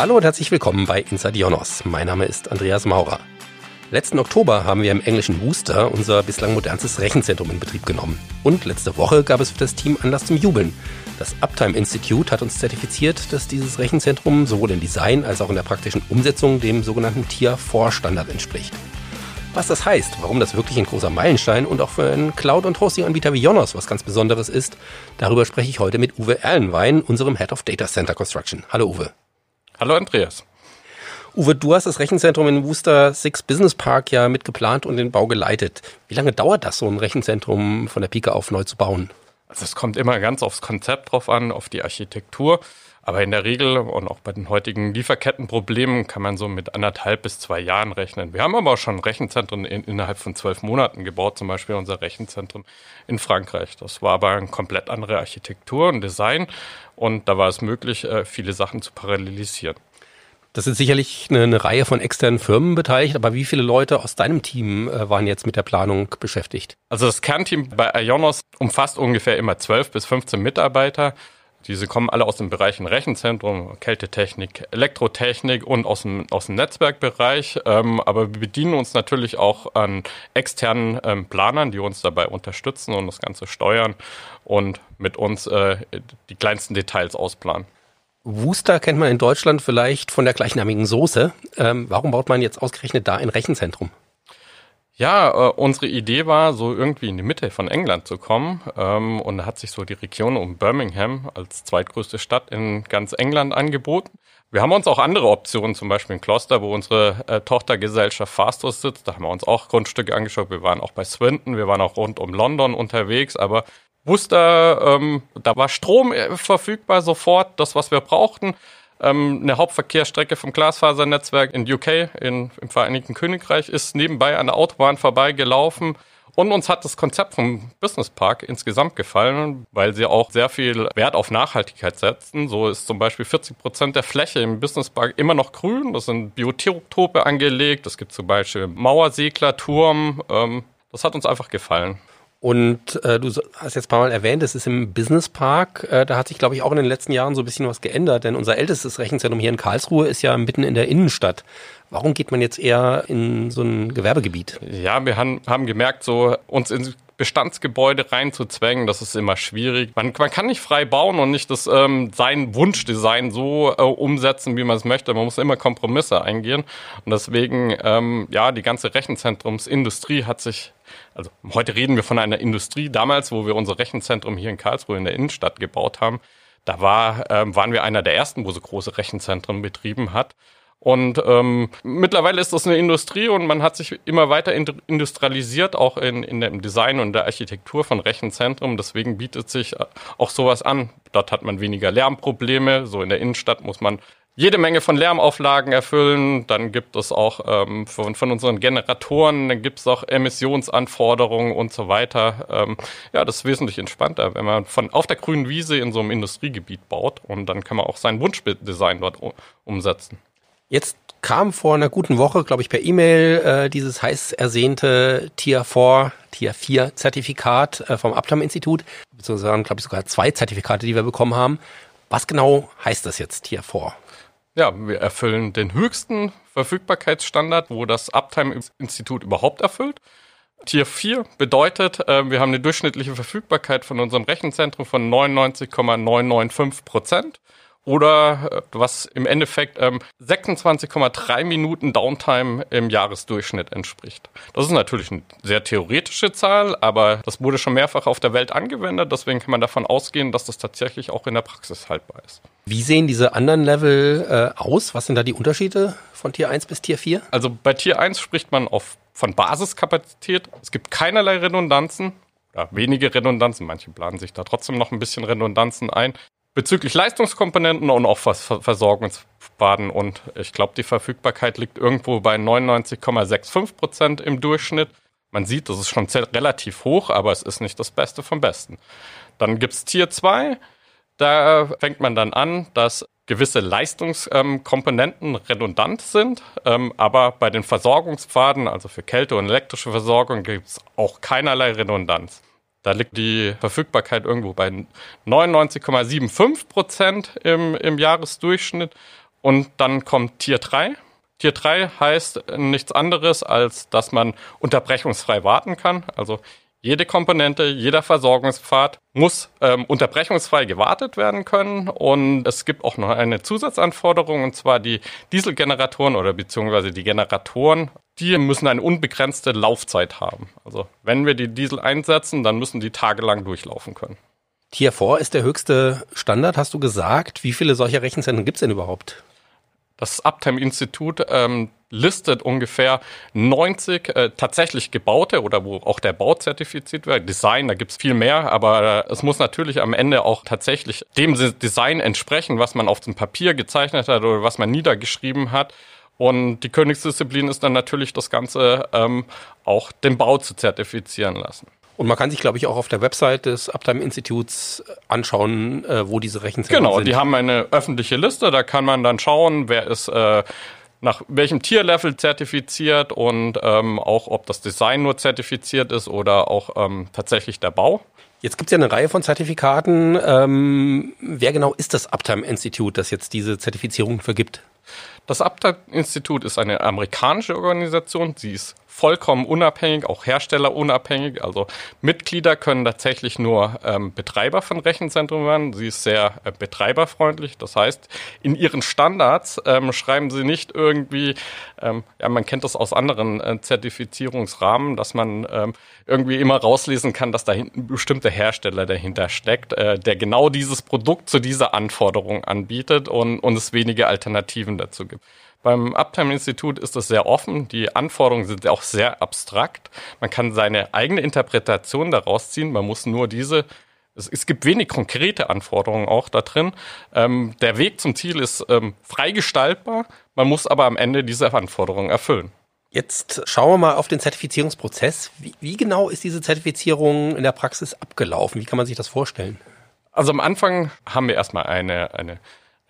Hallo und herzlich willkommen bei Inside Ionos. Mein Name ist Andreas Maurer. Letzten Oktober haben wir im englischen Worcester unser bislang modernstes Rechenzentrum in Betrieb genommen. Und letzte Woche gab es für das Team Anlass zum Jubeln. Das Uptime Institute hat uns zertifiziert, dass dieses Rechenzentrum sowohl im Design als auch in der praktischen Umsetzung dem sogenannten Tier 4 Standard entspricht. Was das heißt, warum das wirklich ein großer Meilenstein und auch für einen Cloud- und Hosting-Anbieter wie Jonos was ganz Besonderes ist, darüber spreche ich heute mit Uwe Erlenwein, unserem Head of Data Center Construction. Hallo Uwe. Hallo Andreas. Uwe, du hast das Rechenzentrum in Worcester Six Business Park ja mitgeplant und den Bau geleitet. Wie lange dauert das, so ein Rechenzentrum von der Pike auf neu zu bauen? Also es kommt immer ganz aufs Konzept drauf an, auf die Architektur. Aber in der Regel und auch bei den heutigen Lieferkettenproblemen kann man so mit anderthalb bis zwei Jahren rechnen. Wir haben aber auch schon Rechenzentren in, innerhalb von zwölf Monaten gebaut, zum Beispiel unser Rechenzentrum in Frankreich. Das war aber eine komplett andere Architektur und Design und da war es möglich, äh, viele Sachen zu parallelisieren. Das sind sicherlich eine, eine, Reihe von externen Firmen beteiligt, aber wie viele Leute aus deinem Team äh, waren jetzt mit der Planung beschäftigt? Also das Kernteam bei Ionos umfasst ungefähr immer 12 bis 15 Mitarbeiter. Diese kommen alle aus den Bereichen Rechenzentrum, Kältetechnik, Elektrotechnik und aus dem, aus dem Netzwerkbereich. Ähm, aber wir bedienen uns natürlich auch an externen ähm, Planern, die uns dabei unterstützen und das Ganze steuern und mit uns äh, die kleinsten Details ausplanen. Wooster kennt man in Deutschland vielleicht von der gleichnamigen Soße. Ähm, warum baut man jetzt ausgerechnet da ein Rechenzentrum? Ja, äh, unsere Idee war, so irgendwie in die Mitte von England zu kommen. Ähm, und da hat sich so die Region um Birmingham als zweitgrößte Stadt in ganz England angeboten. Wir haben uns auch andere Optionen, zum Beispiel in Kloster, wo unsere äh, Tochtergesellschaft Fastos sitzt. Da haben wir uns auch Grundstücke angeschaut. Wir waren auch bei Swinton, wir waren auch rund um London unterwegs. Aber Worcester, ähm, da war Strom äh, verfügbar sofort, das, was wir brauchten. Ähm, eine Hauptverkehrsstrecke vom Glasfasernetzwerk in UK, in, im Vereinigten Königreich, ist nebenbei an der Autobahn vorbeigelaufen. Und uns hat das Konzept vom Business Park insgesamt gefallen, weil sie auch sehr viel Wert auf Nachhaltigkeit setzen. So ist zum Beispiel 40 Prozent der Fläche im Business Park immer noch grün. Das sind Biotope angelegt. Es gibt zum Beispiel Mauerseglerturm. Ähm, das hat uns einfach gefallen. Und äh, du hast jetzt ein paar Mal erwähnt, es ist im Business Park. Äh, da hat sich, glaube ich, auch in den letzten Jahren so ein bisschen was geändert, denn unser ältestes Rechenzentrum hier in Karlsruhe ist ja mitten in der Innenstadt. Warum geht man jetzt eher in so ein Gewerbegebiet? Ja, wir haben, haben gemerkt, so uns in Bestandsgebäude reinzuzwängen, das ist immer schwierig. Man, man kann nicht frei bauen und nicht das ähm, sein Wunschdesign so äh, umsetzen, wie man es möchte. Man muss immer Kompromisse eingehen. Und deswegen, ähm, ja, die ganze Rechenzentrumsindustrie hat sich also heute reden wir von einer Industrie. Damals, wo wir unser Rechenzentrum hier in Karlsruhe in der Innenstadt gebaut haben, da war, ähm, waren wir einer der ersten, wo so große Rechenzentren betrieben hat. Und ähm, mittlerweile ist das eine Industrie und man hat sich immer weiter industrialisiert, auch in, in dem Design und der Architektur von Rechenzentren. Deswegen bietet sich äh, auch sowas an. Dort hat man weniger Lärmprobleme. So in der Innenstadt muss man jede Menge von Lärmauflagen erfüllen. Dann gibt es auch ähm, von, von unseren Generatoren, dann gibt es auch Emissionsanforderungen und so weiter. Ähm, ja, das ist wesentlich entspannter, wenn man von auf der grünen Wiese in so einem Industriegebiet baut und dann kann man auch sein Wunschdesign dort umsetzen. Jetzt kam vor einer guten Woche, glaube ich, per E-Mail äh, dieses heiß ersehnte Tier 4, Tier 4 Zertifikat äh, vom Uptime-Institut, beziehungsweise, glaube ich, sogar zwei Zertifikate, die wir bekommen haben. Was genau heißt das jetzt, Tier 4? Ja, wir erfüllen den höchsten Verfügbarkeitsstandard, wo das Uptime-Institut überhaupt erfüllt. Tier 4 bedeutet, äh, wir haben eine durchschnittliche Verfügbarkeit von unserem Rechenzentrum von 99,995 Prozent oder äh, was im Endeffekt ähm, 26,3 Minuten Downtime im Jahresdurchschnitt entspricht. Das ist natürlich eine sehr theoretische Zahl, aber das wurde schon mehrfach auf der Welt angewendet, deswegen kann man davon ausgehen, dass das tatsächlich auch in der Praxis haltbar ist. Wie sehen diese anderen Level äh, aus? Was sind da die Unterschiede von Tier 1 bis Tier 4? Also bei Tier 1 spricht man auf, von Basiskapazität. Es gibt keinerlei Redundanzen. Ja, wenige Redundanzen, manche planen sich da trotzdem noch ein bisschen Redundanzen ein bezüglich Leistungskomponenten und auch Versorgungsbaden. Und ich glaube, die Verfügbarkeit liegt irgendwo bei 99,65 Prozent im Durchschnitt. Man sieht, das ist schon relativ hoch, aber es ist nicht das Beste vom Besten. Dann gibt es Tier 2. Da fängt man dann an, dass gewisse Leistungskomponenten redundant sind, ähm, aber bei den Versorgungspfaden, also für Kälte und elektrische Versorgung, gibt es auch keinerlei Redundanz. Da liegt die Verfügbarkeit irgendwo bei 99,75 Prozent im, im Jahresdurchschnitt. Und dann kommt Tier 3. Tier 3 heißt nichts anderes, als dass man unterbrechungsfrei warten kann. Also jede Komponente, jeder Versorgungspfad muss ähm, unterbrechungsfrei gewartet werden können. Und es gibt auch noch eine Zusatzanforderung, und zwar die Dieselgeneratoren oder beziehungsweise die Generatoren, die müssen eine unbegrenzte Laufzeit haben. Also wenn wir die Diesel einsetzen, dann müssen die tagelang durchlaufen können. Tier 4 ist der höchste Standard, hast du gesagt. Wie viele solcher Rechenzentren gibt es denn überhaupt? Das Uptime-Institut ähm, listet ungefähr 90 äh, tatsächlich gebaute oder wo auch der Bau zertifiziert wird. Design, da gibt's viel mehr, aber äh, es muss natürlich am Ende auch tatsächlich dem Design entsprechen, was man auf dem Papier gezeichnet hat oder was man niedergeschrieben hat. Und die Königsdisziplin ist dann natürlich das Ganze ähm, auch den Bau zu zertifizieren lassen. Und man kann sich, glaube ich, auch auf der Website des Uptime-Instituts anschauen, äh, wo diese Rechenzentren genau, sind. Genau, die haben eine öffentliche Liste, da kann man dann schauen, wer ist äh, nach welchem Tierlevel zertifiziert und ähm, auch, ob das Design nur zertifiziert ist oder auch ähm, tatsächlich der Bau. Jetzt gibt es ja eine Reihe von Zertifikaten. Ähm, wer genau ist das Uptime Institute, das jetzt diese Zertifizierung vergibt? Das Uptime Institut ist eine amerikanische Organisation. Sie ist vollkommen unabhängig, auch herstellerunabhängig. Also Mitglieder können tatsächlich nur ähm, Betreiber von Rechenzentren werden. Sie ist sehr äh, betreiberfreundlich. Das heißt, in ihren Standards ähm, schreiben sie nicht irgendwie, ähm, ja, man kennt das aus anderen äh, Zertifizierungsrahmen, dass man ähm, irgendwie immer rauslesen kann, dass da hinten ein bestimmter Hersteller dahinter steckt, äh, der genau dieses Produkt zu dieser Anforderung anbietet und, und es wenige Alternativen dazu gibt. Beim Uptime-Institut ist das sehr offen. Die Anforderungen sind auch sehr abstrakt. Man kann seine eigene Interpretation daraus ziehen. Man muss nur diese es, gibt wenig konkrete Anforderungen auch da drin. Ähm, der Weg zum Ziel ist ähm, frei gestaltbar. Man muss aber am Ende diese Anforderungen erfüllen. Jetzt schauen wir mal auf den Zertifizierungsprozess. Wie, wie genau ist diese Zertifizierung in der Praxis abgelaufen? Wie kann man sich das vorstellen? Also am Anfang haben wir erstmal eine, eine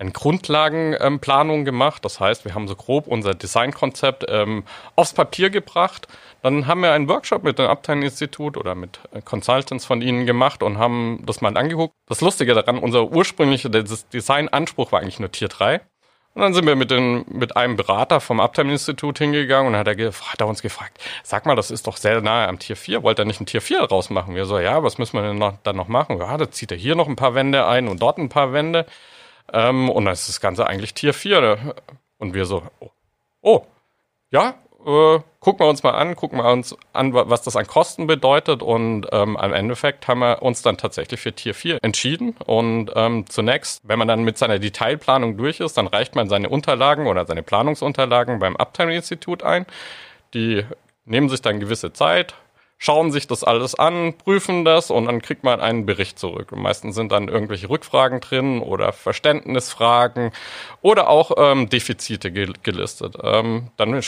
eine Grundlagenplanung gemacht. Das heißt, wir haben so grob unser Designkonzept ähm, aufs Papier gebracht. Dann haben wir einen Workshop mit dem Abteilinstitut oder mit äh, Consultants von ihnen gemacht und haben das mal angeguckt. Das Lustige daran, unser ursprünglicher Designanspruch war eigentlich nur Tier 3. Und dann sind wir mit, den, mit einem Berater vom Uptime-Institut hingegangen und hat er, hat er uns gefragt, sag mal, das ist doch sehr nahe am Tier 4, wollt ihr nicht ein Tier 4 rausmachen? Wir so, ja, was müssen wir denn noch, dann noch machen? Ja, da zieht er hier noch ein paar Wände ein und dort ein paar Wände. Ähm, und dann ist das Ganze eigentlich Tier 4. Und wir so, oh, oh ja, äh, gucken wir uns mal an, gucken wir uns an, was das an Kosten bedeutet. Und ähm, am Endeffekt haben wir uns dann tatsächlich für Tier 4 entschieden. Und ähm, zunächst, wenn man dann mit seiner Detailplanung durch ist, dann reicht man seine Unterlagen oder seine Planungsunterlagen beim Uptime-Institut ein. Die nehmen sich dann gewisse Zeit, schauen sich das alles an, prüfen das und dann kriegt man einen Bericht zurück. Und meistens sind dann irgendwelche Rückfragen drin oder Verständnisfragen oder auch ähm, Defizite gel gelistet. Ähm, dann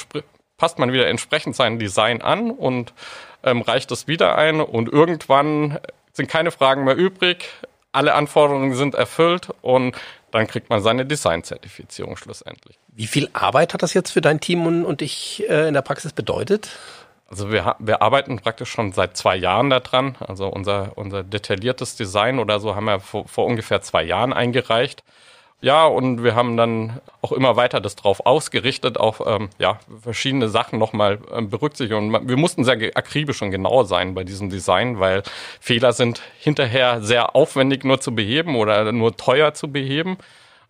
passt man wieder entsprechend sein Design an und ähm, reicht es wieder ein und irgendwann sind keine Fragen mehr übrig, alle Anforderungen sind erfüllt und dann kriegt man seine Design-Zertifizierung schlussendlich. Wie viel Arbeit hat das jetzt für dein Team und, und dich äh, in der Praxis bedeutet? Also wir, wir arbeiten praktisch schon seit zwei Jahren daran. Also unser, unser detailliertes Design oder so haben wir vor, vor ungefähr zwei Jahren eingereicht. Ja, und wir haben dann auch immer weiter das drauf ausgerichtet, auf ähm, ja, verschiedene Sachen nochmal ähm, berücksichtigt. Und wir mussten sehr akribisch und genau sein bei diesem Design, weil Fehler sind hinterher sehr aufwendig nur zu beheben oder nur teuer zu beheben.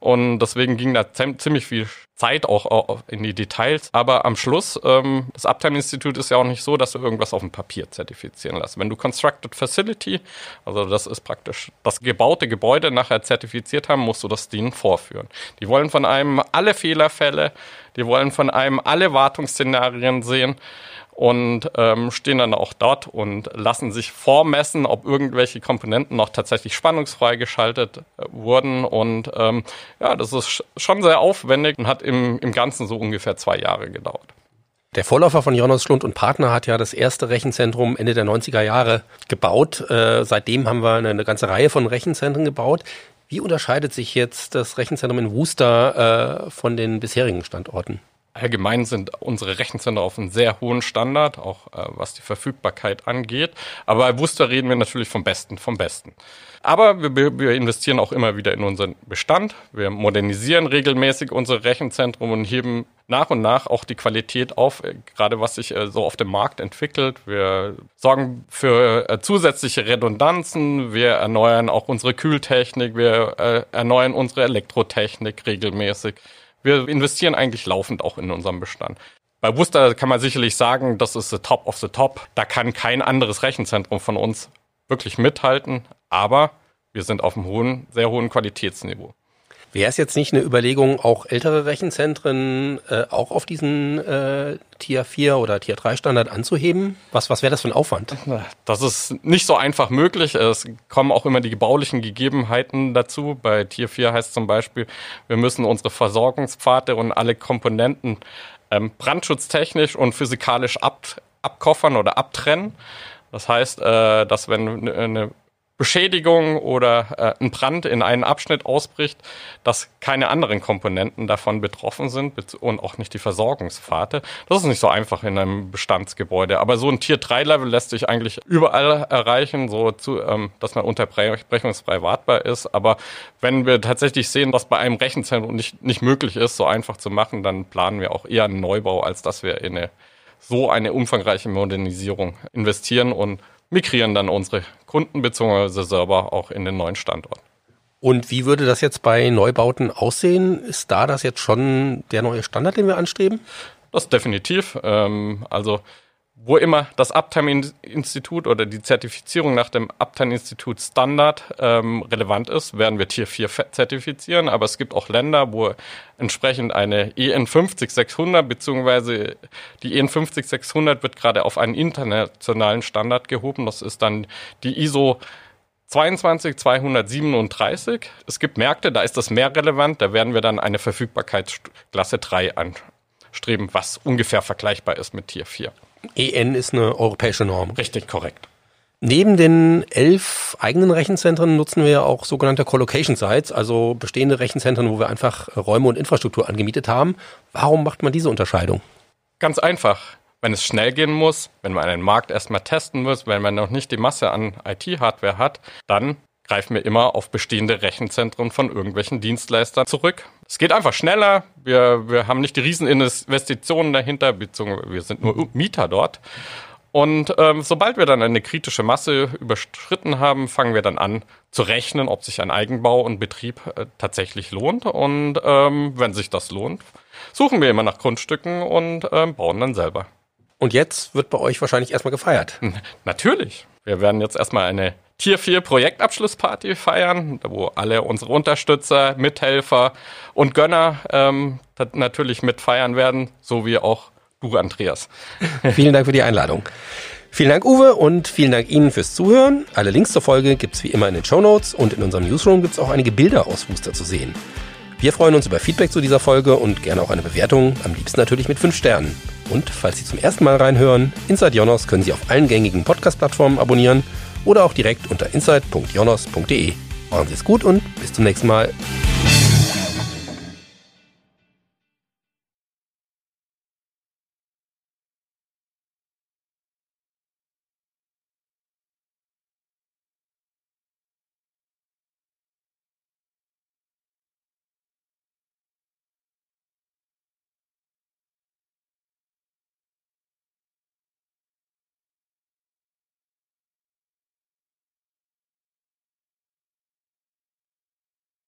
Und deswegen ging da ziemlich viel Zeit auch in die Details. Aber am Schluss, ähm, das Uptime-Institut ist ja auch nicht so, dass du irgendwas auf dem Papier zertifizieren lässt. Wenn du Constructed Facility, also das ist praktisch das gebaute Gebäude nachher zertifiziert haben, musst du das denen vorführen. Die wollen von einem alle Fehlerfälle, die wollen von einem alle Wartungsszenarien sehen und ähm, stehen dann auch dort und lassen sich vormessen, ob irgendwelche Komponenten noch tatsächlich spannungsfrei geschaltet äh, wurden. Und ähm, ja, das ist schon sehr aufwendig und hat im, im Ganzen so ungefähr zwei Jahre gedauert. Der Vorläufer von Jonas Schlund und Partner hat ja das erste Rechenzentrum Ende der 90er Jahre gebaut. Äh, seitdem haben wir eine, eine, ganze Reihe von Rechenzentren gebaut. Wie unterscheidet sich jetzt das Rechenzentrum in Worcester äh, von den bisherigen Standorten? Allgemein sind unsere Rechenzentren auf einem sehr hohen Standard, auch äh, was die Verfügbarkeit angeht. Aber bei Wuster reden wir natürlich vom Besten, vom Besten. Aber wir, wir investieren auch immer wieder in unseren Bestand. Wir modernisieren regelmäßig unsere Rechenzentren und heben nach und nach auch die Qualität auf, äh, gerade was sich äh, so auf dem Markt entwickelt. Wir sorgen für äh, zusätzliche Redundanzen. Wir erneuern auch unsere Kühltechnik. Wir erneuern unsere Elektrotechnik regelmäßig wir investieren eigentlich laufend auch in unserem Bestand. Bei Worcester kann man sicherlich sagen, das ist the top of the top. Da kann kein anderes Rechenzentrum von uns wirklich mithalten, aber wir sind auf einem hohen, sehr hohen Qualitätsniveau. Wäre es jetzt nicht eine Überlegung, auch ältere Rechenzentren äh, auch auf diesen äh, Tier 4 oder Tier 3 Standard anzuheben? Was, was wäre das für ein Aufwand? Das ist nicht so einfach möglich. Es kommen auch immer die gebaulichen Gegebenheiten dazu. Bei Tier 4 heißt zum Beispiel, wir müssen unsere Versorgungspfade und alle Komponenten ähm, brandschutztechnisch und physikalisch ab, abkoffern oder abtrennen. Das heißt, äh, dass wenn eine Beschädigung oder äh, ein Brand in einen Abschnitt ausbricht, dass keine anderen Komponenten davon betroffen sind und auch nicht die Versorgungspfade. Das ist nicht so einfach in einem Bestandsgebäude. Aber so ein Tier 3 Level lässt sich eigentlich überall erreichen, so zu, ähm, dass man unterbrechungsfrei wartbar ist. Aber wenn wir tatsächlich sehen, dass bei einem Rechenzentrum nicht, nicht möglich ist, so einfach zu machen, dann planen wir auch eher einen Neubau, als dass wir in eine so eine umfangreiche Modernisierung investieren und migrieren dann unsere Kunden bzw. Server auch in den neuen Standort. Und wie würde das jetzt bei Neubauten aussehen? Ist da das jetzt schon der neue Standard, den wir anstreben? Das definitiv. Ähm, also wo immer das Uptime-Institut oder die Zertifizierung nach dem Uptime-Institut Standard ähm, relevant ist, werden wir Tier 4 zertifizieren. Aber es gibt auch Länder, wo entsprechend eine EN 50600 beziehungsweise die EN 50600 wird gerade auf einen internationalen Standard gehoben. Das ist dann die ISO 22237. Es gibt Märkte, da ist das mehr relevant. Da werden wir dann eine Verfügbarkeitsklasse 3 anstreben, was ungefähr vergleichbar ist mit Tier 4. EN ist eine europäische Norm. Richtig, korrekt. Neben den elf eigenen Rechenzentren nutzen wir auch sogenannte Colocation Sites, also bestehende Rechenzentren, wo wir einfach Räume und Infrastruktur angemietet haben. Warum macht man diese Unterscheidung? Ganz einfach. Wenn es schnell gehen muss, wenn man einen Markt erstmal testen muss, wenn man noch nicht die Masse an IT-Hardware hat, dann greifen wir immer auf bestehende Rechenzentren von irgendwelchen Dienstleistern zurück. Es geht einfach schneller. Wir, wir haben nicht die Rieseninvestitionen dahinter, beziehungsweise wir sind nur Mieter dort. Und ähm, sobald wir dann eine kritische Masse überschritten haben, fangen wir dann an zu rechnen, ob sich ein Eigenbau und Betrieb äh, tatsächlich lohnt. Und ähm, wenn sich das lohnt, suchen wir immer nach Grundstücken und ähm, bauen dann selber. Und jetzt wird bei euch wahrscheinlich erstmal gefeiert. Natürlich. Wir werden jetzt erstmal eine Tier 4 Projektabschlussparty feiern, wo alle unsere Unterstützer, Mithelfer und Gönner ähm, natürlich mitfeiern werden, so wie auch du, Andreas. Vielen Dank für die Einladung. Vielen Dank, Uwe, und vielen Dank Ihnen fürs Zuhören. Alle Links zur Folge gibt es wie immer in den Show Notes und in unserem Newsroom gibt es auch einige Bilder aus Fuster zu sehen. Wir freuen uns über Feedback zu dieser Folge und gerne auch eine Bewertung, am liebsten natürlich mit 5 Sternen. Und falls Sie zum ersten Mal reinhören, Inside Jonas können Sie auf allen gängigen Podcast-Plattformen abonnieren oder auch direkt unter insight.jonas.de. Machen Sie es gut und bis zum nächsten Mal.